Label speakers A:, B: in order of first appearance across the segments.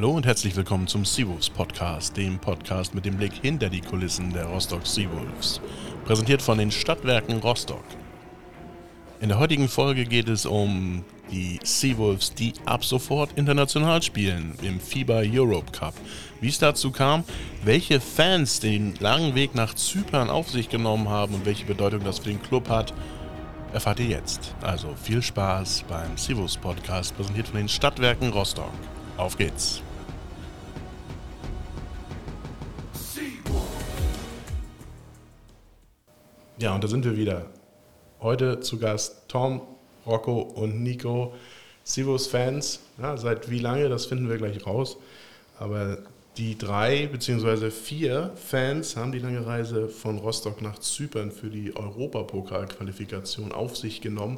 A: Hallo und herzlich willkommen zum Seawolves Podcast, dem Podcast mit dem Blick hinter die Kulissen der Rostock Seawolves. Präsentiert von den Stadtwerken Rostock. In der heutigen Folge geht es um die Seawolves, die ab sofort international spielen im FIBA Europe Cup. Wie es dazu kam, welche Fans den langen Weg nach Zypern auf sich genommen haben und welche Bedeutung das für den Club hat, erfahrt ihr jetzt. Also viel Spaß beim Seawolves Podcast, präsentiert von den Stadtwerken Rostock. Auf geht's! Ja, und da sind wir wieder. Heute zu Gast Tom, Rocco und Nico, Sivos-Fans. Ja, seit wie lange, das finden wir gleich raus. Aber die drei bzw. vier Fans haben die lange Reise von Rostock nach Zypern für die Europapokal-Qualifikation auf sich genommen.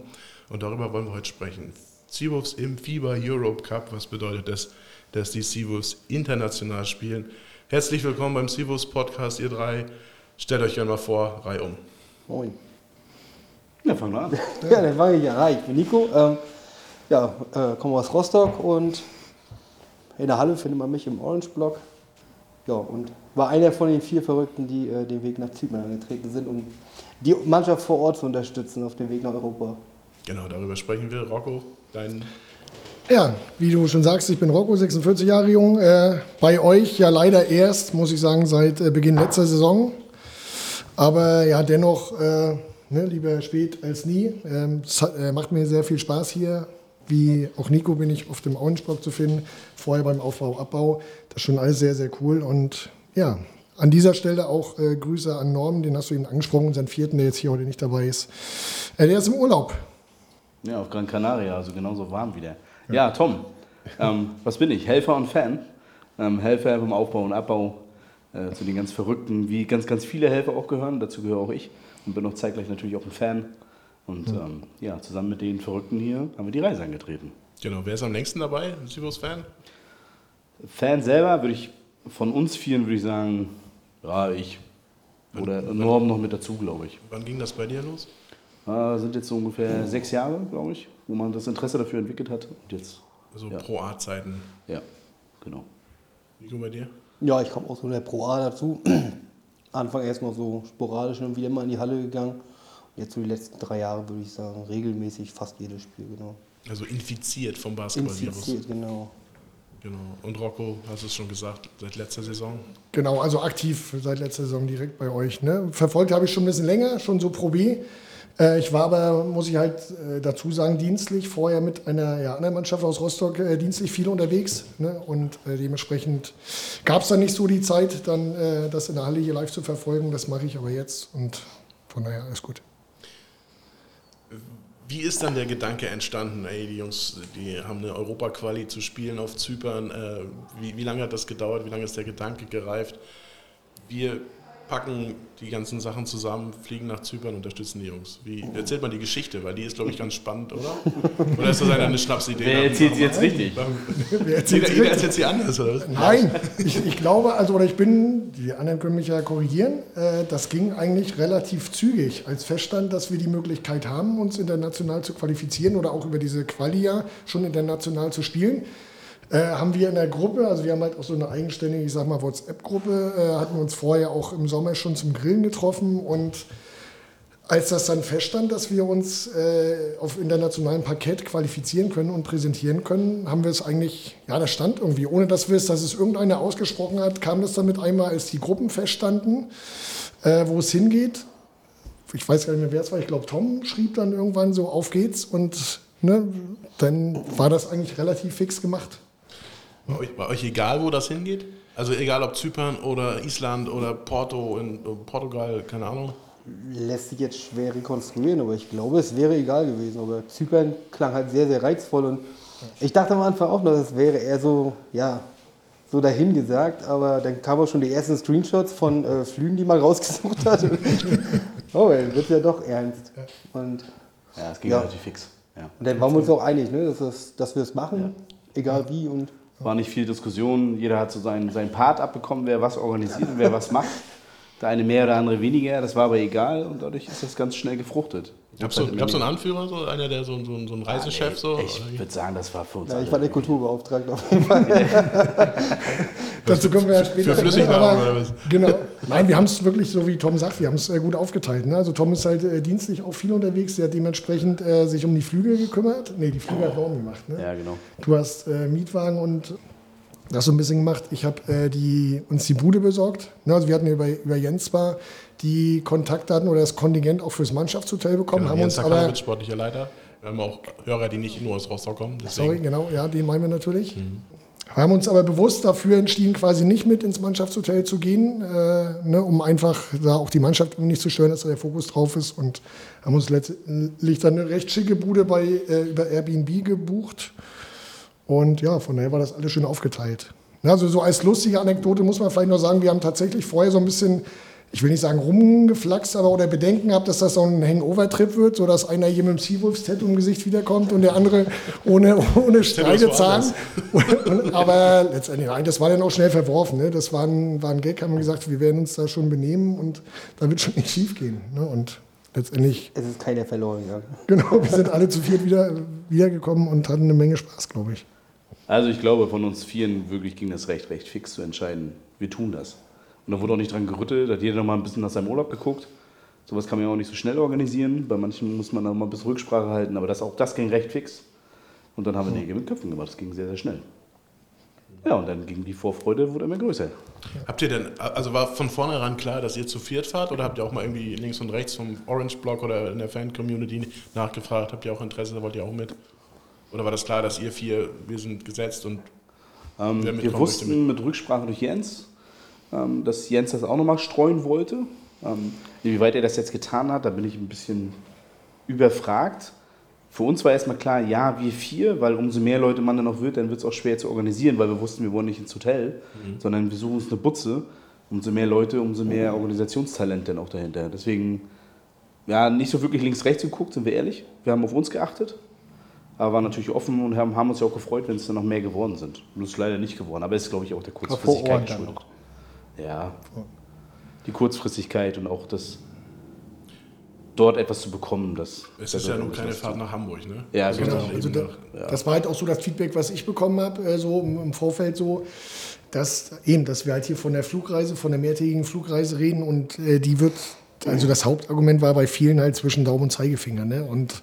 A: Und darüber wollen wir heute sprechen. Seawolves im FIBA Europe Cup. Was bedeutet das, dass die Seawolves international spielen? Herzlich willkommen beim Seawolves Podcast, ihr drei. Stellt euch einmal vor, Reihe um.
B: Moin.
C: Ja, fangen wir an.
B: Ja, dann fange ich an. Hi, ich bin Nico. Ähm, ja, äh, komme aus Rostock und in der Halle findet man mich im Orange Block. Ja, und war einer von den vier Verrückten, die äh, den Weg nach Zypern angetreten sind, um die Mannschaft vor Ort zu unterstützen auf dem Weg nach Europa.
A: Genau, darüber sprechen wir. Rocco, dein
D: Ja, wie du schon sagst, ich bin Rocco, 46 Jahre jung. Äh, bei euch ja leider erst, muss ich sagen, seit äh, Beginn letzter Saison. Aber ja, dennoch, äh, ne, lieber spät als nie. Ähm, es hat, äh, macht mir sehr viel Spaß hier. Wie auch Nico bin ich auf dem Auensblock zu finden. Vorher beim Aufbau, Abbau. Das ist schon alles sehr, sehr cool. Und ja, an dieser Stelle auch äh, Grüße an Norman, den hast du eben angesprochen, unseren vierten, der jetzt hier heute nicht dabei ist. Äh, der ist im Urlaub.
C: Ja, auf Gran Canaria, also genauso warm wie der. Ja, Tom, ähm, was bin ich? Helfer und Fan. Ähm, Helfer beim Aufbau und Abbau äh, zu den ganz Verrückten, wie ganz, ganz viele Helfer auch gehören. Dazu gehöre auch ich und bin auch zeitgleich natürlich auch ein Fan. Und ähm, ja, zusammen mit den Verrückten hier haben wir die Reise angetreten.
A: Genau, wer ist am längsten dabei? Ein Sivos-Fan?
C: Fan selber würde ich, von uns vieren würde ich sagen, ja, ich. Oder Norm noch mit dazu, glaube ich.
A: Wann ging das bei dir los?
C: Äh, sind jetzt so ungefähr sechs Jahre, glaube ich, wo man das Interesse dafür entwickelt hat. Und jetzt,
A: Also
C: Ja.
A: Pro A-Zeiten.
C: ja, genau.
A: Nico, bei dir?
B: Ja, ich komme auch so in der Pro A dazu. Anfang erst noch so sporadisch und wieder mal in die Halle gegangen. Und jetzt so die letzten drei Jahre würde ich sagen, regelmäßig fast jedes Spiel, genau.
A: Also infiziert vom Basketball-Virus.
B: Infiziert, genau.
A: Genau. Und Rocco, hast du es schon gesagt, seit letzter Saison?
D: Genau, also aktiv seit letzter Saison direkt bei euch. Ne? Verfolgt habe ich schon ein bisschen länger, schon so Pro B. Äh, ich war aber, muss ich halt äh, dazu sagen, dienstlich vorher mit einer ja, anderen Mannschaft aus Rostock äh, dienstlich viel unterwegs. Ne? Und äh, dementsprechend gab es dann nicht so die Zeit, dann äh, das in der Halle hier live zu verfolgen. Das mache ich aber jetzt und von daher alles gut.
A: Wie ist dann der Gedanke entstanden, ey, die Jungs, die haben eine Europa-Quali zu spielen auf Zypern. Äh, wie, wie lange hat das gedauert? Wie lange ist der Gedanke gereift? Wir packen die ganzen Sachen zusammen, fliegen nach Zypern, unterstützen die Jungs. Wie erzählt man die Geschichte? Weil die ist, glaube ich, ganz spannend, oder? Oder ist das eine, eine Schnapsidee?
C: Wer erzählt sie jetzt richtig?
D: Wer erzählt
A: Jeder, jeder erzählt sie anders, oder? was?
D: Nein, ich, ich glaube, also oder ich bin, die anderen können mich ja korrigieren, äh, das ging eigentlich relativ zügig, als feststand, dass wir die Möglichkeit haben, uns international zu qualifizieren oder auch über diese Quali ja schon international zu spielen. Äh, haben wir in der Gruppe, also wir haben halt auch so eine eigenständige, ich sag mal, WhatsApp-Gruppe, äh, hatten uns vorher auch im Sommer schon zum Grillen getroffen und als das dann feststand, dass wir uns äh, auf internationalem Parkett qualifizieren können und präsentieren können, haben wir es eigentlich, ja, das stand irgendwie, ohne dass wir es, dass es irgendeiner ausgesprochen hat, kam das dann mit einmal, als die Gruppen feststanden, äh, wo es hingeht. Ich weiß gar nicht mehr, wer es war. Ich glaube, Tom schrieb dann irgendwann so, auf geht's. Und ne, dann war das eigentlich relativ fix gemacht.
A: Bei euch, bei euch egal, wo das hingeht? Also egal ob Zypern oder Island oder Porto in Portugal, keine Ahnung.
B: Lässt sich jetzt schwer rekonstruieren, aber ich glaube, es wäre egal gewesen. Aber Zypern klang halt sehr, sehr reizvoll und ich dachte am Anfang auch noch, das wäre eher so, ja, so dahingesagt, aber dann kamen auch schon die ersten Screenshots von äh, Flügen, die man rausgesucht hat. oh, dann wird ja doch ernst. Und,
C: Ja, es ging
B: Ja.
C: relativ fix. Ja.
B: und dann waren wir uns auch einig, ne, dass, das, dass wir es machen, egal wie. Und
C: War nicht viel Diskussion, jeder hat so seinen, seinen Part abbekommen, wer was organisiert und wer was macht. Der eine mehr oder andere weniger, das war aber egal und dadurch ist das ganz schnell gefruchtet.
A: Gab es so, gab's so einen Anführer, so einer, der so, so, so ein Reisechef? so?
C: Ich würde sagen, das war für uns
B: Ja,
C: alle
B: ich war der Kulturbeauftragte auf jeden Fall.
D: Dazu kommen wir ja später.
A: Für Flüssignahrung oder was?
D: Genau. Nein, wir haben es wirklich, so wie Tom sagt, wir haben es äh, gut aufgeteilt. Ne? Also Tom ist halt äh, dienstlich auch viel unterwegs, der hat dementsprechend äh, sich um die Flügel gekümmert. Nee, die Flügel hat Norm gemacht. Ne?
C: Ja, genau.
D: Du hast äh, Mietwagen und das so ein bisschen gemacht. Ich habe äh, die, uns die Bude besorgt. Ne? Also wir hatten über, über Jens zwar die Kontaktdaten oder das Kontingent auch fürs Mannschaftshotel bekommen, haben
A: Jens
D: uns aber...
A: Sportlicher Leiter. Wir haben auch Hörer, die nicht nur aus Rostock kommen. Deswegen.
D: Sorry, genau, ja, den meinen wir natürlich. Wir haben uns aber bewusst dafür entschieden, quasi nicht mit ins Mannschaftshotel zu gehen, äh, ne, um einfach da auch die Mannschaft nicht zu stören, dass da der Fokus drauf ist. Und haben uns letztendlich dann eine recht schicke Bude bei, äh, über Airbnb gebucht. Und ja, von daher war das alles schön aufgeteilt. Also so als lustige Anekdote muss man vielleicht noch sagen, wir haben tatsächlich vorher so ein bisschen, ich will nicht sagen rumgeflaxt, aber oder Bedenken gehabt, dass das so ein Hangover-Trip wird, so dass einer hier mit dem Seawolves-Tattoo im Gesicht wiederkommt und der andere ohne, ohne Streitezahn. Aber letztendlich, nein, das war dann auch schnell verworfen. Ne? Das war ein, war ein Gag, haben wir gesagt, wir werden uns da schon benehmen und da wird schon nicht schief gehen. Ne? Und letztendlich,
B: Es ist keiner verloren gegangen.
D: genau, wir sind alle zu viert wieder, wiedergekommen und hatten eine Menge Spaß, glaube ich.
C: Also ich glaube, von uns Vieren wirklich ging das recht, recht fix zu entscheiden. Wir tun das. Und da wurde auch nicht dran gerüttelt, da hat jeder noch mal ein bisschen nach seinem Urlaub geguckt. Sowas kann man ja auch nicht so schnell organisieren. Bei manchen muss man noch mal ein bisschen Rücksprache halten, aber das, auch das ging recht fix. Und dann haben wir Nägel mit Köpfen gemacht. Das ging sehr, sehr schnell. Ja, und dann ging die Vorfreude, wurde immer größer.
A: Habt ihr denn, also war von vornherein klar, dass ihr zu viert fahrt oder habt ihr auch mal irgendwie links und rechts vom Orange Block oder in der Fan-Community nachgefragt? Habt ihr auch Interesse, wollt ihr auch mit? Oder war das klar, dass ihr vier, wir sind gesetzt und
C: Ähm, wir wussten mit Rücksprache durch Jens, ähm, dass Jens das auch nochmal streuen wollte. Ähm, inwieweit er das jetzt getan hat, da bin ich ein bisschen überfragt. Für uns war erstmal klar, ja, wir vier, weil umso mehr Leute man dann auch wird, dann wird es auch schwer zu organisieren, weil wir wussten, wir wollen nicht ins Hotel, sondern wir suchen uns eine Butze. Umso mehr Leute, umso mehr Organisationstalent dann auch dahinter. Deswegen, ja, nicht so wirklich links-rechts geguckt, sind wir ehrlich. Wir haben auf uns geachtet, aber waren natürlich offen und haben, haben uns ja auch gefreut, wenn es dann noch mehr geworden sind. Nur ist leider nicht geworden, aber es ist, glaube ich, auch der Kurzfristigkeit geschuldet. Ja, die Kurzfristigkeit und auch das dort etwas zu bekommen, das
A: es ist ja nun keine Fahrt nach Hamburg, ne?
C: Ja,
A: Also
C: genau.
D: Also da,
A: nach-
D: Das war halt auch so das Feedback, was ich bekommen habe, äh, so im im Vorfeld so, dass eben, dass wir halt hier von der Flugreise, von der mehrtägigen Flugreise reden und äh, die wird, also das Hauptargument war bei vielen halt zwischen Daumen und Zeigefinger, ne? Und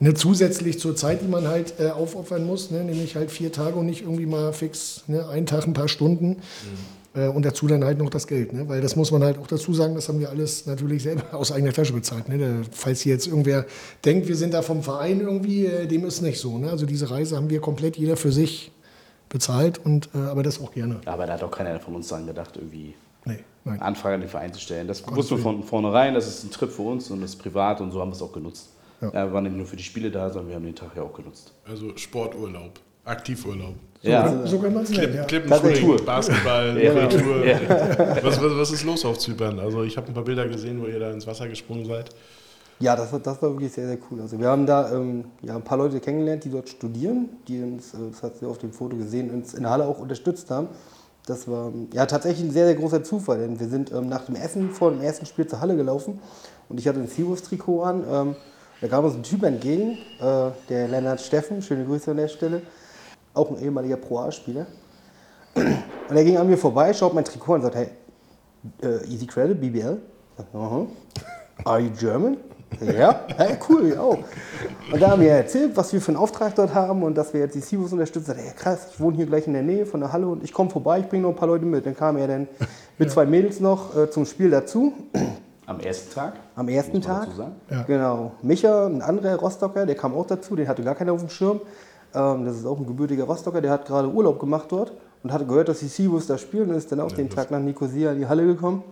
D: ne, zusätzlich zur Zeit, die man halt äh, aufopfern muss, ne, nämlich halt vier Tage und nicht irgendwie mal fix, ne, einen Tag, ein paar Stunden. Äh, und dazu dann halt noch das Geld, ne? weil das muss man halt auch dazu sagen, das haben wir alles natürlich selber aus eigener Tasche bezahlt. Ne? Da, falls hier jetzt irgendwer denkt, wir sind da vom Verein irgendwie, äh, dem ist nicht so. Ne? Also diese Reise haben wir komplett jeder für sich bezahlt, und, äh, aber das auch gerne.
C: Aber da hat auch keiner von uns dran gedacht, irgendwie
D: Nee, nein.
C: eine Anfrage an den Verein zu stellen. Das wussten wir von vornherein, das ist ein Trip für uns und das ist privat und so haben wir es auch genutzt.
D: Ja.
C: wir waren nicht nur für die Spiele da, sondern wir haben den Tag ja auch genutzt.
A: Also Sporturlaub, Aktivurlaub.
C: Ja,
D: So kann man es nennen.
A: Klipp,
D: Ja.
A: Klippenspringen. Basketball,
C: Ja.
A: Kultur.
C: Ja.
A: Was, was, was ist los auf Zypern? Also ich habe ein paar Bilder gesehen, wo ihr da ins Wasser gesprungen seid.
B: Ja, das war, das war wirklich sehr, sehr cool. Also wir haben da ähm, ja, ein paar Leute kennengelernt, die dort studieren, die uns, äh, das hat sie auf dem Foto gesehen, uns in der Halle auch unterstützt haben. Das war ja tatsächlich ein sehr, sehr großer Zufall, denn wir sind ähm, nach dem Essen vor dem ersten Spiel zur Halle gelaufen und ich hatte ein Seawolves-Trikot an. Ähm, da kam uns ein Typ entgegen, äh, der Lennart Steffen, schöne Grüße an der Stelle, auch ein ehemaliger Pro A-Spieler. Und er ging an mir vorbei, schaut mein Trikot an und sagt, hey, äh, Easy Credit, BBL? Ich sag, Aha. Are you German? Ja, hey, cool, ich auch. Und da haben wir erzählt, was wir für einen Auftrag dort haben und dass wir jetzt die Sivos unterstützen. Sagt, er, krass, ich wohne hier gleich in der Nähe von der Halle und ich komme vorbei, ich bringe noch ein paar Leute mit. Dann kam er dann mit zwei Mädels noch äh, zum Spiel dazu,
C: am ersten Tag.
B: am ersten Tag.
D: Ja.
B: Genau. Micha, ein anderer Rostocker, der kam auch dazu, den hatte gar keiner auf dem Schirm. Ähm, das ist auch ein gebürtiger Rostocker, der hat gerade Urlaub gemacht dort und hatte gehört, dass die Seawolves da spielen und ist dann auch den Tag nach Nicosia in die Halle gekommen.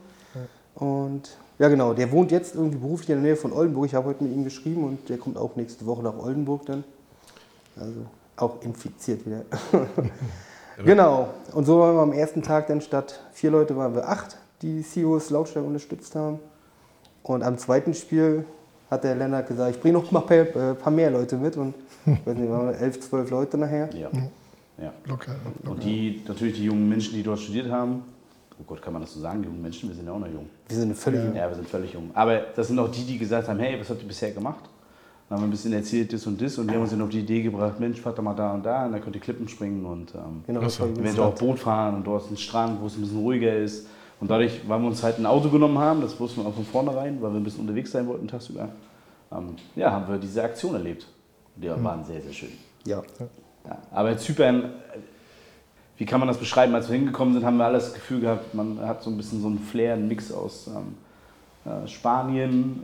B: Und ja, genau, der wohnt jetzt irgendwie beruflich in der Nähe von Oldenburg. Ich habe heute mit ihm geschrieben und der kommt auch nächste Woche nach Oldenburg dann. Also auch infiziert wieder. genau. Und so waren wir am ersten Tag dann statt vier Leute waren wir acht, die Seawolves lautstark unterstützt haben. Und am zweiten Spiel hat der Lennart gesagt, ich bringe noch mal ein paar, äh, paar mehr Leute mit. Und ich weiß nicht, waren wir elf, zwölf Leute nachher.
C: Ja. ja.
D: Locker, locker.
C: Und die, natürlich die jungen Menschen, die dort studiert haben, oh Gott, kann man das so sagen, junge Menschen, wir sind ja auch noch jung.
B: Wir sind völlig
C: Ja, wir sind völlig jung. Aber das sind auch die, die gesagt haben, hey, was habt ihr bisher gemacht? Dann haben wir ein bisschen erzählt, das und das. Und die haben uns dann auf die Idee gebracht, Mensch, fahrt doch mal da und da. Und da könnt ihr Klippen springen und ähm,
B: Genau, das war
C: eventuell auch Boot fahren. Und dort ist ein Strand, wo es ein bisschen ruhiger ist. Und dadurch, weil wir uns halt ein Auto genommen haben, das wussten wir auch von vornherein, weil wir ein bisschen unterwegs sein wollten tagsüber, ähm, ja, haben wir diese Aktion erlebt. Die waren sehr, sehr schön.
B: Ja.
C: Ja, aber Zypern, äh, wie kann man das beschreiben? Als wir hingekommen sind, haben wir alles das Gefühl gehabt, man hat so ein bisschen so einen Flair, einen Mix aus ähm, äh, Spanien,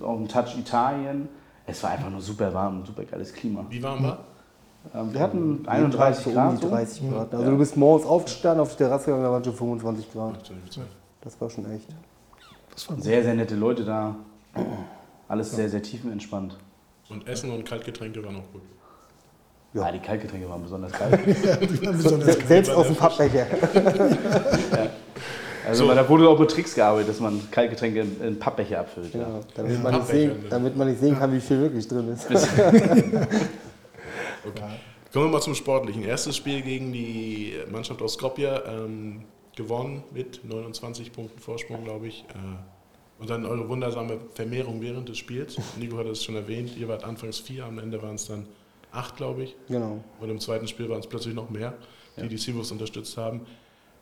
C: äh, auch einen Touch Italien. Es war einfach nur super warm, super geiles Klima.
A: Wie warm war?
C: Ähm, wir hatten 31
B: so
C: Grad.
B: Um die
C: so.
B: 30 Grad. Also
C: Ja.
B: du bist morgens aufgestanden, auf die Terrasse gegangen, da waren schon 25 Grad. Das war schon echt.
C: Sehr, sehr nette Leute da. Alles sehr, sehr tiefenentspannt.
A: Und Essen und Kaltgetränke waren auch gut.
C: Ja. die Kaltgetränke waren besonders kalt.
D: Besonders
B: Selbst aus dem Pappbecher.
C: Also weil da wurde auch mit Tricks gearbeitet, dass man Kaltgetränke in, in Pappbecher abfüllt. Ja.
B: Ja, damit, man nicht sehen,
A: ne?
B: damit man nicht sehen kann, wie viel wirklich drin ist.
A: Kommen wir mal zum Sportlichen. Erstes Spiel gegen die Mannschaft aus Skopje. Ähm, gewonnen mit 29 Punkten Vorsprung, glaube ich. Äh, und dann eure wundersame Vermehrung während des Spiels. Nico hat es schon erwähnt. Ihr wart anfangs vier, am Ende waren es dann acht, glaube ich.
B: Genau.
A: Und im zweiten Spiel waren es plötzlich noch mehr, die die Sivus unterstützt haben.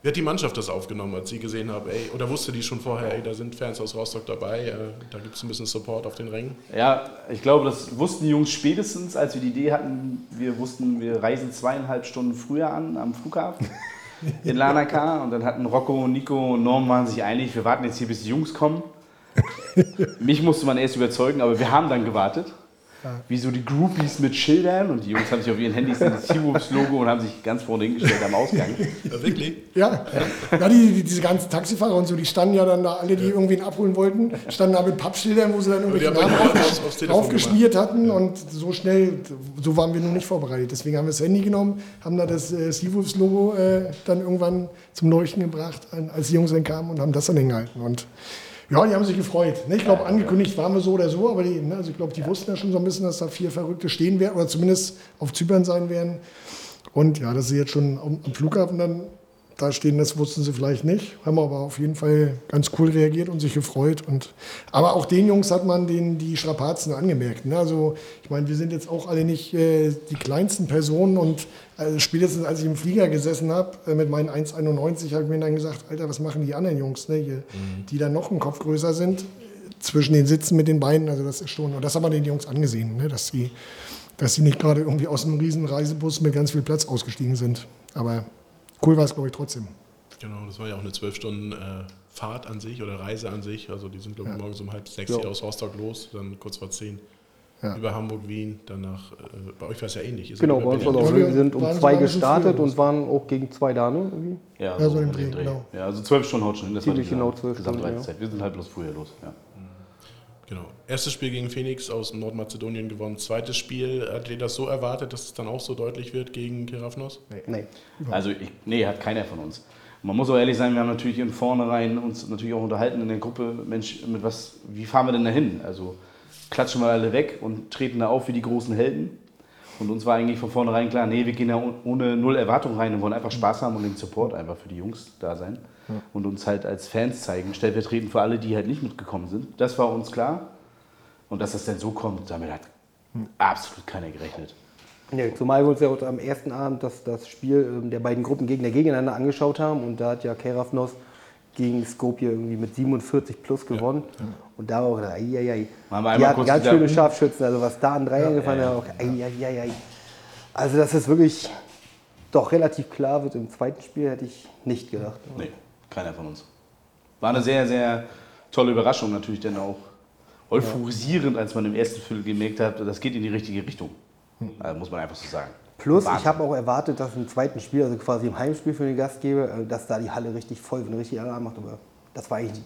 A: Wie hat die Mannschaft das aufgenommen, als sie gesehen haben, ey, oder wusste die schon vorher, ey, da sind Fans aus Rostock dabei, äh, da gibt es ein bisschen Support auf den Rängen?
C: Ja, ich glaube, das wussten die Jungs spätestens, als wir die Idee hatten. Wir wussten, wir reisen zweieinhalb Stunden früher an am Flughafen in Lanaka und dann hatten Rocco, Nico und Norm waren sich einig, wir warten jetzt hier, bis die Jungs kommen. Mich musste man erst überzeugen, aber wir haben dann gewartet. Wie so die Groupies mit Schildern und die Jungs haben sich auf ihren Handys das T-Woops-Logo und haben sich ganz vorne hingestellt am Ausgang.
A: Ja, wirklich?
D: Ja, ja die, die, diese ganzen Taxifahrer und so, die standen ja dann da, alle, die irgendwen abholen wollten, standen da mit Pappschildern, wo sie dann irgendwelche
A: haben
D: Namen draufgeschmiert hatten und so schnell, so waren wir noch nicht vorbereitet. Deswegen haben wir das Handy genommen, haben da das äh, Seawolves-Logo äh, dann irgendwann zum Leuchten gebracht, als die Jungs dann kamen und haben das dann hingehalten. Und ja, die haben sich gefreut. Ne? Ich glaube, angekündigt waren wir so oder so, aber die, ne, also ich glaube, die wussten ja schon so ein bisschen, dass da vier Verrückte stehen werden oder zumindest auf Zypern sein werden. Und ja, dass sie jetzt schon am am Flughafen dann da stehen, das wussten sie vielleicht nicht. Haben aber auf jeden Fall ganz cool reagiert und sich gefreut. Und, aber auch den Jungs hat man den, die Strapazen angemerkt. Ne? Also ich meine, wir sind jetzt auch alle nicht äh, die kleinsten Personen. Und äh, spätestens als ich im Flieger gesessen habe, äh, mit meinen 1,91, habe ich mir dann gesagt, Alter, was machen die anderen Jungs, ne? Hier, die dann noch einen Kopf größer sind, zwischen den Sitzen mit den Beinen. Also das ist schon, und das haben wir den Jungs angesehen, ne? dass sie dass sie nicht gerade irgendwie aus einem riesen Reisebus mit ganz viel Platz ausgestiegen sind. Aber cool war es, glaube ich, trotzdem.
A: Genau, das war ja auch eine zwölf Stunden äh, Fahrt an sich oder Reise an sich. Also die sind, glaube ich, morgens um halb sechs
B: Ja.
A: hier aus Rostock los, dann kurz vor zehn
D: Ja.
A: über Hamburg, Wien, danach, äh, bei euch war es ja ähnlich. Seid
B: Genau, bei uns war auch
D: Ja,
B: so.
D: wir
B: sind um zwei gestartet und waren auch gegen zwei da, ne? Irgendwie.
C: Ja,
D: Ja, so
C: um
D: im
C: den
D: Dreh, genau.
C: Ja, also zwölf Stunden haut schon hin. Das
B: Ziemlich
C: war die
B: genau zwölf. Stunden,
C: Wir sind halt bloß früher los. Ja.
A: Genau. Erstes Spiel gegen Phoenix aus Nordmazedonien gewonnen. Zweites Spiel, hat ihr das so erwartet, dass es dann auch so deutlich wird gegen Kerafnos?
B: Nee.
C: Also ich, nee, hat keiner von uns. Man muss auch ehrlich sein, wir haben natürlich in vornherein uns natürlich auch unterhalten in der Gruppe, Mensch, mit was, wie fahren wir denn da hin? Also klatschen wir alle weg und treten da auf wie die großen Helden. Und uns war eigentlich von vornherein klar, nee, wir gehen da oh- ohne null Erwartung rein und wollen einfach Spaß haben und den Support einfach für die Jungs da sein. Und uns halt als Fans zeigen, stellvertretend für alle, die halt nicht mitgekommen sind. Das war uns klar. Und dass das dann so kommt, damit hat absolut keiner gerechnet.
B: Nee, zumal wir uns ja auch am ersten Abend das, das Spiel ähm, der beiden Gruppengegner gegeneinander angeschaut haben und da hat ja Kerafnos gegen Skopje irgendwie mit 47 plus gewonnen. Und da auch, ei, ei, ei.
C: Wir
B: Die hatten ganz schöne
C: hm.
B: Scharfschützen, also was da an gefallen
C: ja,
B: hat, auch, ei, ei, ei, ei. Also das ist wirklich doch relativ klar wird im zweiten Spiel, hätte ich nicht gedacht.
C: Nee, keiner von uns. War eine sehr, sehr tolle Überraschung natürlich, denn auch euphorisierend, als man im ersten Viertel gemerkt hat, das geht in die richtige Richtung. Also muss man einfach so sagen.
B: Plus,
C: Wahnsinn.
B: ich habe auch erwartet, dass im zweiten Spiel, also quasi im Heimspiel für den Gastgeber, äh, dass da die Halle richtig voll und richtig Alarm macht. Aber das war eigentlich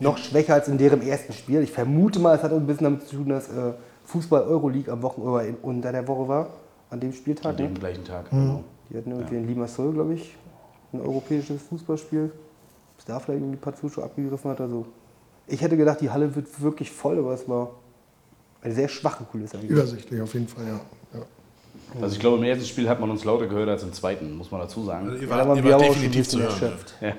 B: noch schwächer als in deren ersten Spiel. Ich vermute mal, es hat auch ein bisschen damit zu tun, dass äh, Fußball Euroleague am Wochenende in- unter der Woche war, an dem Spieltag.
C: An
B: Ne?
C: dem gleichen Tag. Genau.
B: Die hatten irgendwie in Limassol, glaube ich, ein europäisches Fußballspiel. Bis da vielleicht irgendwie ein paar Zuschauer abgegriffen hat. Also ich hätte gedacht, die Halle wird wirklich voll, aber es war eine sehr schwache Kulisse eigentlich.
D: Übersichtlich auf jeden Fall, ja. ja.
C: Also ich glaube, im ersten Spiel hat man uns lauter gehört als im zweiten, muss man dazu sagen.
A: Also ihr
B: Ja,
A: wart,
B: aber
A: ihr
B: wir
A: wart definitiv zu hören.
B: erschöpft.
C: Ja.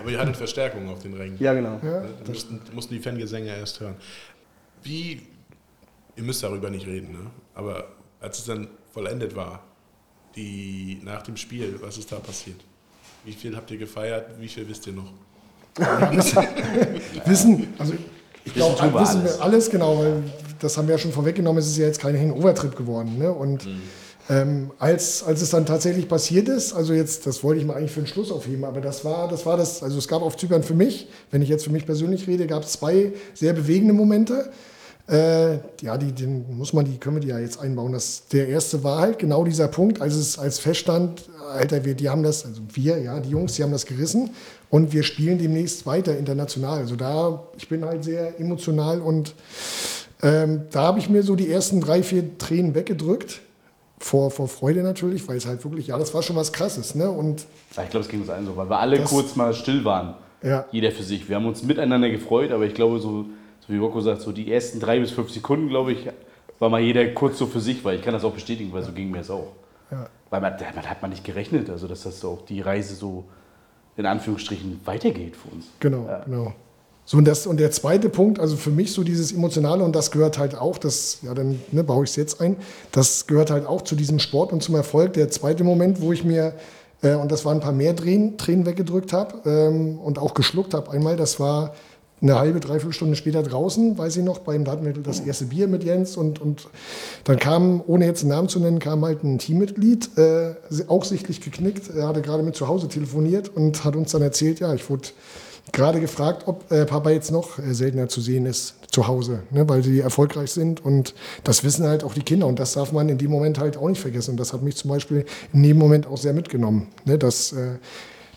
A: Aber ihr hattet Verstärkung auf den Rängen.
B: Ja, genau.
D: ja
A: Da mussten, mussten die Fangesänge erst hören. Wie ihr müsst darüber nicht reden, ne? aber als es dann vollendet war, die, nach dem Spiel, was ist da passiert? Wie viel habt ihr gefeiert? Wie viel wisst ihr noch?
D: wissen, also ich
C: Wissen
D: glaube,
C: tun wir
D: wissen
C: alles.
D: wir alles genau, weil das haben wir ja schon vorweggenommen, es ist ja jetzt kein Hangover-Trip geworden. Ne? Und
C: Mhm.
D: ähm, als, als es dann tatsächlich passiert ist, also jetzt, das wollte ich mal eigentlich für den Schluss aufheben, aber das war, das war das, also es gab auf Zypern für mich, wenn ich jetzt für mich persönlich rede, gab es zwei sehr bewegende Momente. Äh, ja, die, den muss man, die können wir die ja jetzt einbauen. Das, der erste war halt genau dieser Punkt, als es als feststand, Alter, wir, die haben das, also wir, ja, die Jungs, die haben das gerissen und wir spielen demnächst weiter international. Also da, ich bin halt sehr emotional und ähm, da habe ich mir so die ersten drei, vier Tränen weggedrückt. Vor, vor Freude natürlich, weil es halt wirklich, ja, das war schon was Krasses. Ne? Und
C: ich glaube, es ging uns allen so, weil wir alle
D: Das-
C: kurz mal still waren.
D: ja,
C: Jeder für sich. Wir haben uns miteinander gefreut, aber ich glaube, so, so wie Rocco sagt, so die ersten drei bis fünf Sekunden, glaube ich, war mal jeder kurz so für sich, weil ich kann das auch bestätigen, weil so ging mir es auch.
D: ja.
C: Weil man, damit hat man nicht gerechnet, also dass das auch die Reise so in Anführungsstrichen weitergeht für uns.
D: Genau,
C: Ja.
D: genau. So, und, das, und der zweite Punkt, also für mich so dieses Emotionale, und das gehört halt auch, das, ja, dann ne, baue ich es jetzt ein, das gehört halt auch zu diesem Sport und zum Erfolg. Der zweite Moment, wo ich mir, äh, und das waren ein paar mehr Tränen, Tränen weggedrückt habe ähm, und auch geschluckt habe einmal, das war eine halbe, dreiviertel Stunde später draußen, weiß ich noch, beim, da hatten wir das erste Bier mit Jens und, und dann kam, ohne jetzt einen Namen zu nennen, kam halt ein Teammitglied, äh, auch sichtlich geknickt, er hatte gerade mit zu Hause telefoniert und hat uns dann erzählt, ja, ich wurde gerade gefragt, ob äh, Papa jetzt noch äh, seltener zu sehen ist zu Hause, ne, weil sie erfolgreich sind und das wissen halt auch die Kinder und das darf man in dem Moment halt auch nicht vergessen. Und das hat mich zum Beispiel in dem Moment auch sehr mitgenommen, ne, dass, äh,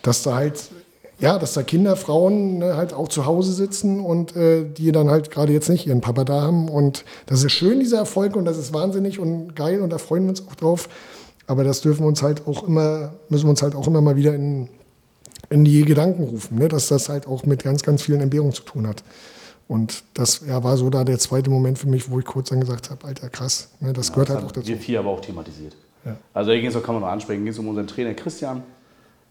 D: dass da halt ja, dass da Kinder, Frauen ne, halt auch zu Hause sitzen und äh, die dann halt gerade jetzt nicht ihren Papa da haben und das ist schön dieser Erfolg und das ist wahnsinnig und geil und da freuen wir uns auch drauf, aber das dürfen wir uns halt auch immer müssen wir uns halt auch immer mal wieder in in die Gedanken rufen, ne? dass das halt auch mit ganz, ganz vielen Entbehrungen zu tun hat. Und das ja, war so da der zweite Moment für mich, wo ich kurz dann gesagt habe, Alter, krass, ne? das gehört halt
C: Das
D: auch
C: haben
D: dazu.
C: Wir vier aber auch thematisiert.
D: Ja.
C: Also hier ging es auch, kann man noch ansprechen, ging es um unseren Trainer Christian,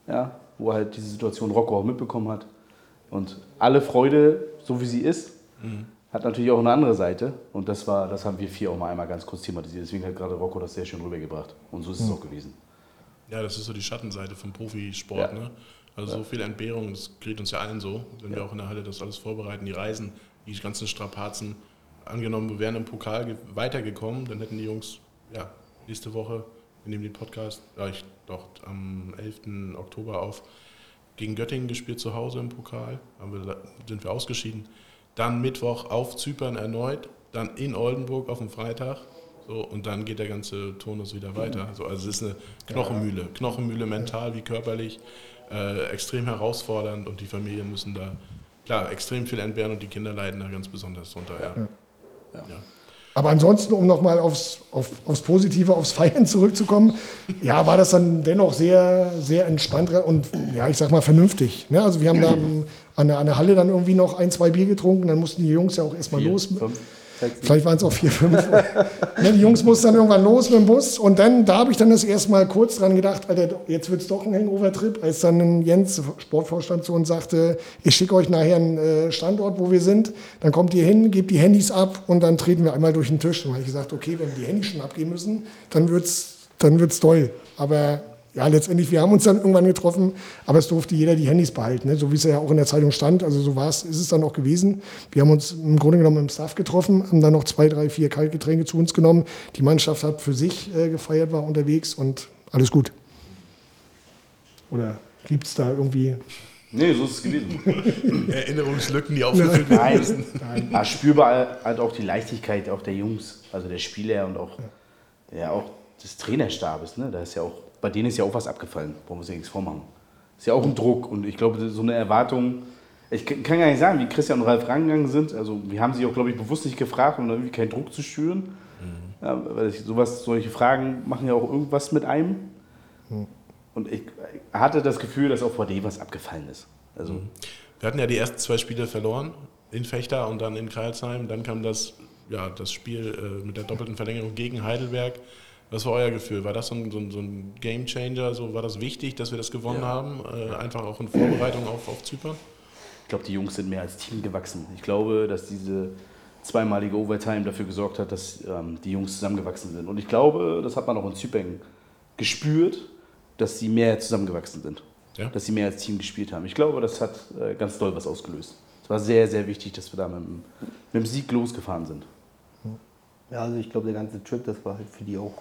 C: ja, wo halt diese Situation Rocco auch mitbekommen hat. Und alle Freude, so wie sie ist, hat natürlich auch eine andere Seite. Und das war, das haben wir vier auch mal einmal ganz kurz thematisiert. Deswegen hat gerade Rocco das sehr schön rübergebracht. Und so ist es auch gewesen.
A: Ja, das ist so die Schattenseite vom Profisport.
C: Ja.
A: Ne? Also so viel Entbehrung, das geht uns ja allen so, wenn wir auch in der Halle das alles vorbereiten, die Reisen, die ganzen Strapazen. Angenommen, wir wären im Pokal ge- weitergekommen, dann hätten die Jungs, ja, nächste Woche, wir nehmen den Podcast, ja, ich doch am 11. Oktober auf, gegen Göttingen gespielt zu Hause im Pokal, wir, sind wir ausgeschieden. Dann Mittwoch auf Zypern erneut, dann in Oldenburg auf dem Freitag. So, und dann geht der ganze Turnus wieder weiter. So, also es ist eine Knochenmühle. Knochenmühle mental wie körperlich. Äh, extrem herausfordernd und die Familien müssen da klar extrem viel entbehren und die Kinder leiden da ganz besonders drunter. Ja. Ja.
D: Aber ansonsten, um nochmal aufs, auf, aufs Positive, aufs Feiern zurückzukommen, ja, war das dann dennoch sehr, sehr entspannt und ja, ich sag mal vernünftig. Ne? Also wir haben da an der, an der Halle dann irgendwie noch ein, zwei Bier getrunken, dann mussten die Jungs ja auch erstmal
C: Vier,
D: los.
C: fünf.
D: Vielleicht waren es auch vier, fünf. ne, die Jungs mussten dann irgendwann los mit dem Bus und dann, da habe ich dann das erste Mal kurz dran gedacht, Alter, jetzt wird es doch ein Hangover-Trip, als dann Jens, Sportvorstand, zu uns sagte, ich schicke euch nachher einen äh, Standort, wo wir sind, dann kommt ihr hin, gebt die Handys ab und dann treten wir einmal durch den Tisch. Dann habe ich gesagt, okay, wenn wir die Handys schon abgeben müssen, dann wird's, dann wird's toll. Aber ja, letztendlich, wir haben uns dann irgendwann getroffen, aber es durfte jeder die Handys behalten, ne? so wie es ja auch in der Zeitung stand. Also so war es, ist es dann auch gewesen. Wir haben uns im Grunde genommen im Staff getroffen, haben dann noch zwei, drei, vier Kaltgetränke zu uns genommen. Die Mannschaft hat für sich äh, gefeiert, war unterwegs und alles gut. Oder gibt es da irgendwie...
C: Nee, so ist es gewesen.
A: Erinnerungslücken, die aufgefüllt werden
C: Nein,
A: müssen.
C: Aber spürbar halt auch die Leichtigkeit auch der Jungs, also der Spieler und auch, ja, auch des Trainerstabes. Ne? Da ist ja auch, bei denen ist ja auch was abgefallen, wollen wir uns ja nichts vormachen. Ist ja auch ein Druck und ich glaube, so eine Erwartung, ich kann gar nicht sagen, wie Christian und Ralf rangegangen sind. Also wir haben sie auch, glaube ich, bewusst nicht gefragt, um irgendwie keinen Druck zu schüren. Ja, weil ich, sowas, solche Fragen machen ja auch irgendwas mit einem. Und ich hatte das Gefühl, dass auch vor dem was abgefallen ist. Also
A: Wir hatten ja die ersten zwei Spiele verloren, in Fechter und dann in Karlsheim. Dann kam das, ja, das Spiel äh, mit der doppelten Verlängerung gegen Heidelberg. Was war euer Gefühl? War das so ein, so ein, so ein Game Changer? So, war das wichtig, dass wir das gewonnen haben? Äh, einfach auch in Vorbereitung auf, auf Zypern?
C: Ich glaube, die Jungs sind mehr als Team gewachsen. Ich glaube, dass diese zweimalige Overtime dafür gesorgt hat, dass ähm, die Jungs zusammengewachsen sind. Und ich glaube, das hat man auch in Zypern gespürt, dass sie mehr zusammengewachsen sind.
A: Ja.
C: Dass sie mehr als Team gespielt haben. Ich glaube, das hat äh, ganz doll was ausgelöst. Es war sehr, sehr wichtig, dass wir da mit, dem- mit dem Sieg losgefahren sind.
B: Ja, also ich glaube, der ganze Trip, das war halt für die auch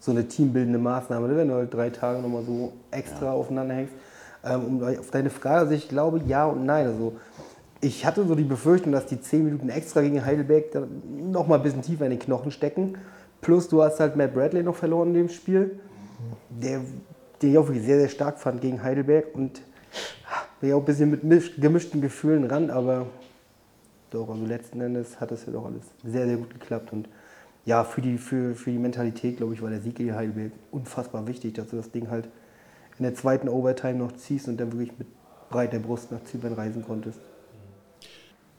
B: so eine teambildende Maßnahme, ne? wenn du halt drei Tage nochmal so extra aufeinander hängst. Ähm, um auf deine Frage, also ich glaube ja und nein. Also ich hatte so die Befürchtung, dass die 10 Minuten extra gegen Heidelberg dann noch mal ein bisschen tiefer in den Knochen stecken. Plus du hast halt Matt Bradley noch verloren in dem Spiel, der, den ich auch wirklich sehr, sehr stark fand gegen Heidelberg und bin ja auch ein bisschen mit misch- gemischten Gefühlen ran, aber doch, also letzten Endes hat das ja doch alles sehr, sehr gut geklappt. Und ja, für die, für, für die Mentalität, glaube ich, war der Sieg gegen Heidelberg unfassbar wichtig, dass du das Ding halt in der zweiten Overtime noch ziehst und dann wirklich mit breiter Brust nach Zypern reisen konntest.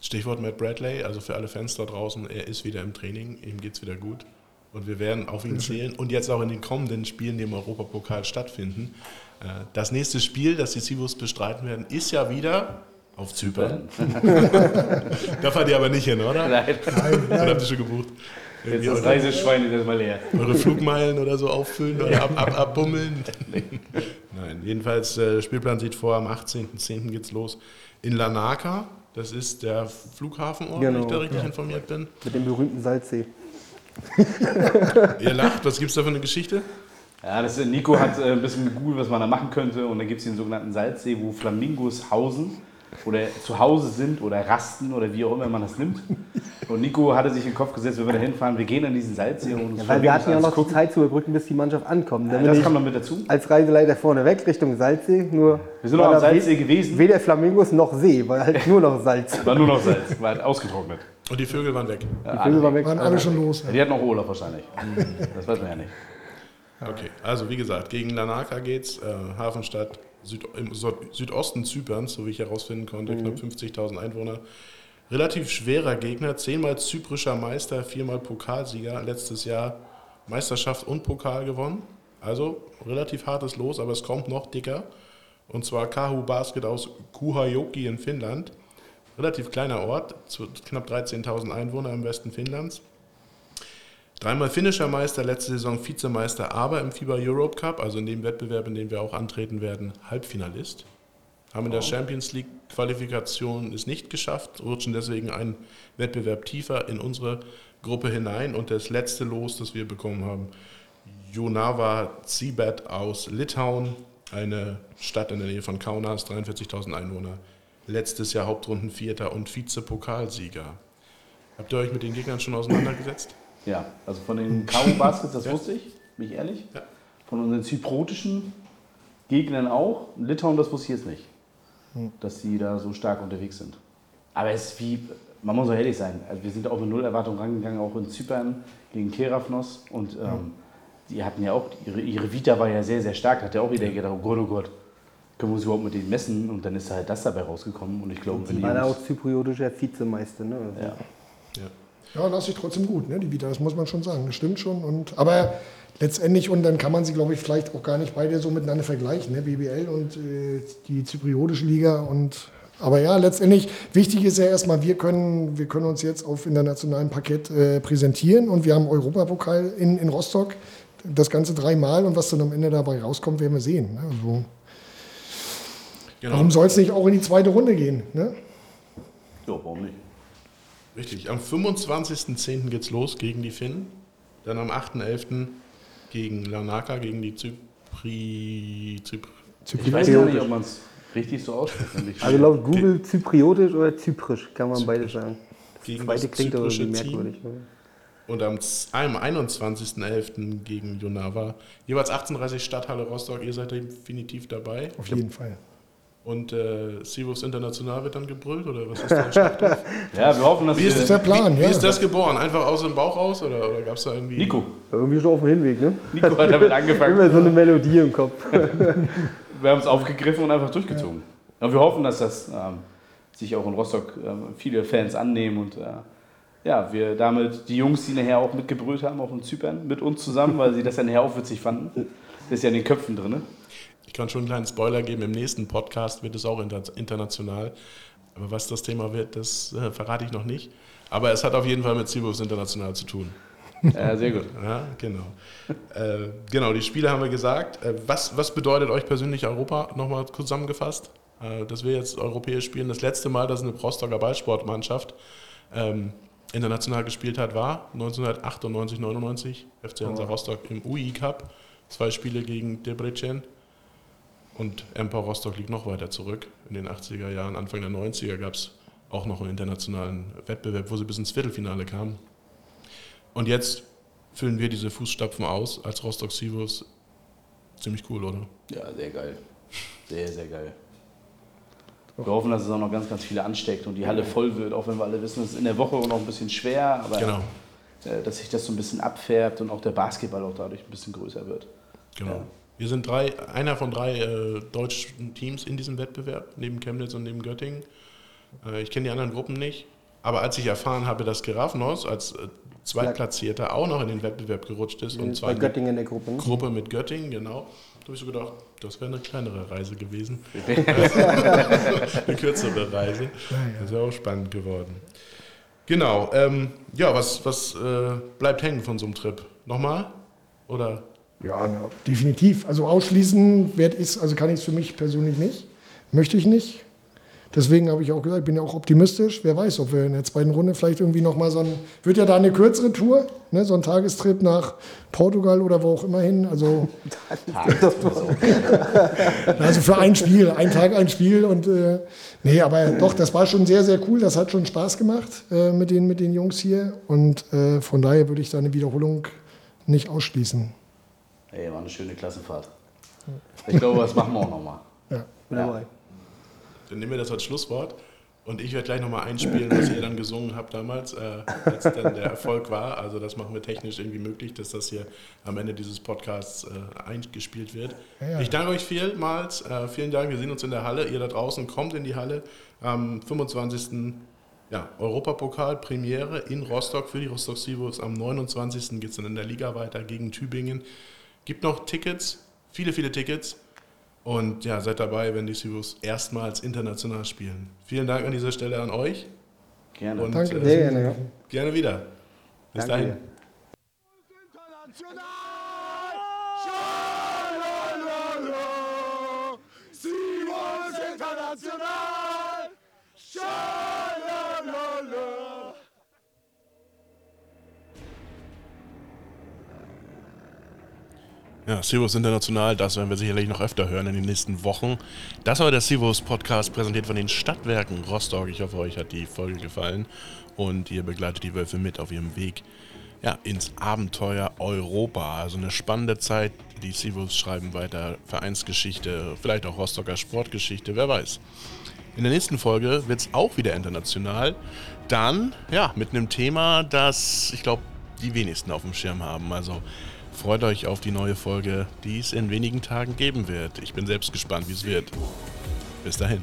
A: Stichwort Matt Bradley, also für alle Fans da draußen, er ist wieder im Training, ihm geht es wieder gut. Und wir werden auf ihn zählen und jetzt auch in den kommenden Spielen, die im Europapokal stattfinden. Äh, Das nächste Spiel, das die Sivus bestreiten werden, ist ja wieder auf Zypern. da fahrt ihr aber nicht hin, oder?
C: Nein,
A: Oder habt ihr schon gebucht?
C: Jetzt das Reiseschwein ist mal leer.
A: eure Flugmeilen oder so auffüllen oder ab, ab, abbummeln? Nein, jedenfalls, äh, Spielplan sieht vor, am 18.10. geht's los in Lanaka. Das ist der Flughafenort, wenn
B: Genau,
A: ich da richtig informiert bin.
B: Mit dem berühmten Salzsee.
A: Ihr lacht, was gibt's da für eine Geschichte?
C: Ja, das, Nico hat äh, ein bisschen gegoogelt, was man da machen könnte. Und dann gibt es den sogenannten Salzsee, wo Flamingos hausen oder zu Hause sind oder rasten oder wie auch immer man das nimmt. Und Nico hatte sich in den Kopf gesetzt, wenn wir da hinfahren, wir gehen an diesen Salzsee und uns
B: Ja, weil wir hatten ja noch die
C: angucken.
B: Zeit zu überbrücken, bis die Mannschaft ankommt.
C: Ja, das kam noch mit dazu.
B: als Reiseleiter vorne weg Richtung Salzsee, nur
C: Wir sind noch am Salzsee gewesen.
B: Weder Flamingos noch See, weil halt nur noch Salz.
C: War nur noch Salz, war halt ausgetrocknet.
A: Und die Vögel waren weg.
C: Ja,
B: Die
C: alle.
B: Vögel waren weg.
D: Waren alle schon los.
C: Ja, die hatten noch Urlaub wahrscheinlich. Das weiß man ja nicht.
A: Okay, also wie gesagt, gegen Lanaka geht's. Äh, Hafenstadt Süd, im Süd- Südosten Zyperns, so wie ich herausfinden konnte, knapp 50.000 Einwohner. Relativ schwerer Gegner, zehnmal zyprischer Meister, viermal Pokalsieger, letztes Jahr Meisterschaft und Pokal gewonnen. Also relativ hartes Los, aber es kommt noch dicker. Und zwar Kahu Basket aus Kuhajoki in Finnland. Relativ kleiner Ort, knapp 13.000 Einwohner im Westen Finnlands. Dreimal finnischer Meister, letzte Saison Vizemeister, aber im FIBA Europe Cup, also in dem Wettbewerb, in dem wir auch antreten werden, Halbfinalist. Haben in der Champions League Qualifikation es nicht geschafft, rutschen deswegen einen Wettbewerb tiefer in unsere Gruppe hinein. Und das letzte Los, das wir bekommen haben, Jonava Zibet aus Litauen, eine Stadt in der Nähe von Kaunas, 43.000 Einwohner. Letztes Jahr Hauptrundenvierter und Vize-Pokalsieger. Habt ihr euch mit den Gegnern schon auseinandergesetzt?
C: Ja, also von den K.O. Baskets, das wusste ich, bin ich ehrlich.
A: Ja.
C: Von unseren zyprotischen Gegnern auch. Litauen, das wusste ich jetzt nicht, dass sie da so stark unterwegs sind. Aber es ist wie, man muss auch ehrlich sein, also wir sind auch mit Null Erwartung rangegangen, auch in Zypern gegen Kerafnos. Und ähm, die hatten ja auch, ihre, ihre Vita war ja sehr, sehr stark. Hat ja auch jeder gedacht, oh Gott, oh Gott, können wir uns überhaupt mit denen messen? Und dann ist halt das dabei rausgekommen. Und ich glaube, wenn die
B: War da auch zypriotischer Vizemeister. Ne? Also
C: ja,
A: Ja.
D: Lass sich trotzdem gut, ne, die Vita, das muss man schon sagen. Das stimmt schon. Und, aber letztendlich, und dann kann man sie, glaube ich, vielleicht auch gar nicht beide so miteinander vergleichen, ne, BBL und äh, die zypriotische Liga. Und, aber ja, letztendlich, wichtig ist ja erstmal, wir können, wir können uns jetzt auf internationalem Parkett äh, präsentieren und wir haben Europapokal in, in Rostock. Das Ganze dreimal und was dann am Ende dabei rauskommt, werden wir sehen. Ne? Also,
A: Genau.
D: Warum soll es nicht auch in die zweite Runde gehen? Ne?
C: ja, warum nicht?
A: Richtig. Am 25.10. geht's los gegen die Finnen. Dann am 8.11. gegen Lanaka, gegen die Zypri... Zypr
C: Ich weiß gar nicht, ob man es richtig so ausspricht.
B: Also laut Google zypriotisch oder zyprisch, kann man beides sagen. Das
A: Gegen
B: zweite
A: das
B: klingt aber merkwürdig.
A: Und am, z- am 21.11. gegen Jonava. Jeweils 1830 Stadthalle Rostock. Ihr seid definitiv dabei.
D: Auf jeden Fall.
A: Und äh, Sivus International wird dann gebrüllt? Oder was ist der Schlachthof?
C: Ja, wir hoffen, dass
A: Wie ist,
D: Das ist der Plan,
A: wie,
D: ja.
A: wie ist das geboren? Einfach aus dem Bauch raus? Oder, oder gab es da irgendwie...
C: Nico.
B: Irgendwie schon auf dem Hinweg, ne?
C: Nico hat damit angefangen.
B: Immer so eine Melodie im Kopf.
C: Wir haben es aufgegriffen und einfach durchgezogen. Und wir hoffen, dass das ähm, sich auch in Rostock ähm, viele Fans annehmen und äh, ja, wir damit die Jungs, die nachher auch mitgebrüllt haben, auch in Zypern, mit uns zusammen, weil sie das ja nachher auch witzig fanden. Das ist ja in den Köpfen drin.
A: Ich kann schon einen kleinen Spoiler geben. Im nächsten Podcast wird es auch inter international. Aber was das Thema wird, das äh, verrate ich noch nicht. Aber es hat auf jeden Fall mit Seawolves International zu tun.
C: Ja, sehr gut.
A: Ja, genau. äh, genau, die Spiele haben wir gesagt. Äh, was, was bedeutet euch persönlich Europa? Nochmal zusammengefasst. Äh, dass wir jetzt europäisch spielen. Das letzte Mal, dass eine Rostocker Ballsportmannschaft ähm, international gespielt hat, war 1998, 99. FC Hansa Rostock im UI Cup. Zwei Spiele gegen Debrecen. Und Empor Rostock liegt noch weiter zurück. In den 80er Jahren, Anfang der 90er gab es auch noch einen internationalen Wettbewerb, wo sie bis ins Viertelfinale kamen. Und jetzt füllen wir diese Fußstapfen aus als Rostock Sivos. Ziemlich cool, oder?
C: Ja, sehr geil. Sehr, sehr geil. Wir hoffen, dass es auch noch ganz, ganz viele ansteckt und die Halle voll wird, auch wenn wir alle wissen, es ist in der Woche auch noch ein bisschen schwer, aber
A: Genau,
C: äh, dass sich das so ein bisschen abfärbt und auch der Basketball auch dadurch ein bisschen größer wird.
A: genau.
C: Ja.
A: Wir sind drei, einer von drei äh, deutschen Teams in diesem Wettbewerb, neben Chemnitz und neben Göttingen. Äh, ich kenne die anderen Gruppen nicht. Aber als ich erfahren habe, dass Giraffenhaus als äh, Zweitplatzierter auch noch in den Wettbewerb gerutscht ist und zwar
B: Göttingen in der Gruppe. Ne?
A: Gruppe mit Göttingen, genau, da habe ich so gedacht, das wäre eine kleinere Reise gewesen. eine kürzere Reise. Das wäre auch spannend geworden. Genau, ähm, ja, was, was äh, bleibt hängen von so einem Trip? Nochmal? Oder?
D: Ja, na, definitiv. Also ausschließen werde ich also kann ich es für mich persönlich nicht. Möchte ich nicht. Deswegen habe ich auch gesagt, ich bin ja auch optimistisch. Wer weiß, ob wir in der zweiten Runde vielleicht irgendwie nochmal so ein, wird ja da eine kürzere Tour, ne, so ein Tagestrip nach Portugal oder wo auch immer hin. Also, also für ein Spiel, ein Tag, ein Spiel. Und äh, nee, aber doch, das war schon sehr, sehr cool. Das hat schon Spaß gemacht äh, mit, den, mit den Jungs hier. Und äh, von daher würde ich da eine Wiederholung nicht ausschließen.
C: Ey, war eine schöne Klassenfahrt. Ich glaube, das machen wir auch nochmal.
D: Ja.
B: Bin dabei.
A: Dann nehmen wir das als Schlusswort. Und ich werde gleich nochmal einspielen, was ihr dann gesungen habt damals, äh, als dann der Erfolg war. Also das machen wir technisch irgendwie möglich, dass das hier am Ende dieses Podcasts äh, eingespielt wird.
D: Ja, ja.
A: Ich danke euch vielmals. Äh, vielen Dank. Wir sehen uns in der Halle. Ihr da draußen kommt in die Halle am 25. Ja, Europapokal Premiere in Rostock für die Rostock Seawolves. Am 29. geht es dann in der Liga weiter gegen Tübingen. Gibt noch Tickets, viele, viele Tickets. Und ja, seid dabei, wenn die Seawolves erstmals international spielen. Vielen Dank an dieser Stelle an euch
C: Gerne.
A: und
D: Danke.
A: äh,
B: Sehr gerne, ja.
A: gerne wieder. Bis
B: Danke
A: dahin.
B: dir.
A: Ja, Seawolves International, das werden wir sicherlich noch öfter hören in den nächsten Wochen. Das war der Seawolves Podcast, präsentiert von den Stadtwerken Rostock. Ich hoffe, euch hat die Folge gefallen und ihr begleitet die Wölfe mit auf ihrem Weg ja, ins Abenteuer Europa. Also eine spannende Zeit. Die Seawolves schreiben weiter Vereinsgeschichte, vielleicht auch Rostocker Sportgeschichte, wer weiß. In der nächsten Folge wird es auch wieder international. Dann, ja, mit einem Thema, das ich glaube, die wenigsten auf dem Schirm haben. Also freut euch auf die neue Folge, die es in wenigen Tagen geben wird. Ich bin selbst gespannt, wie es wird. Bis dahin.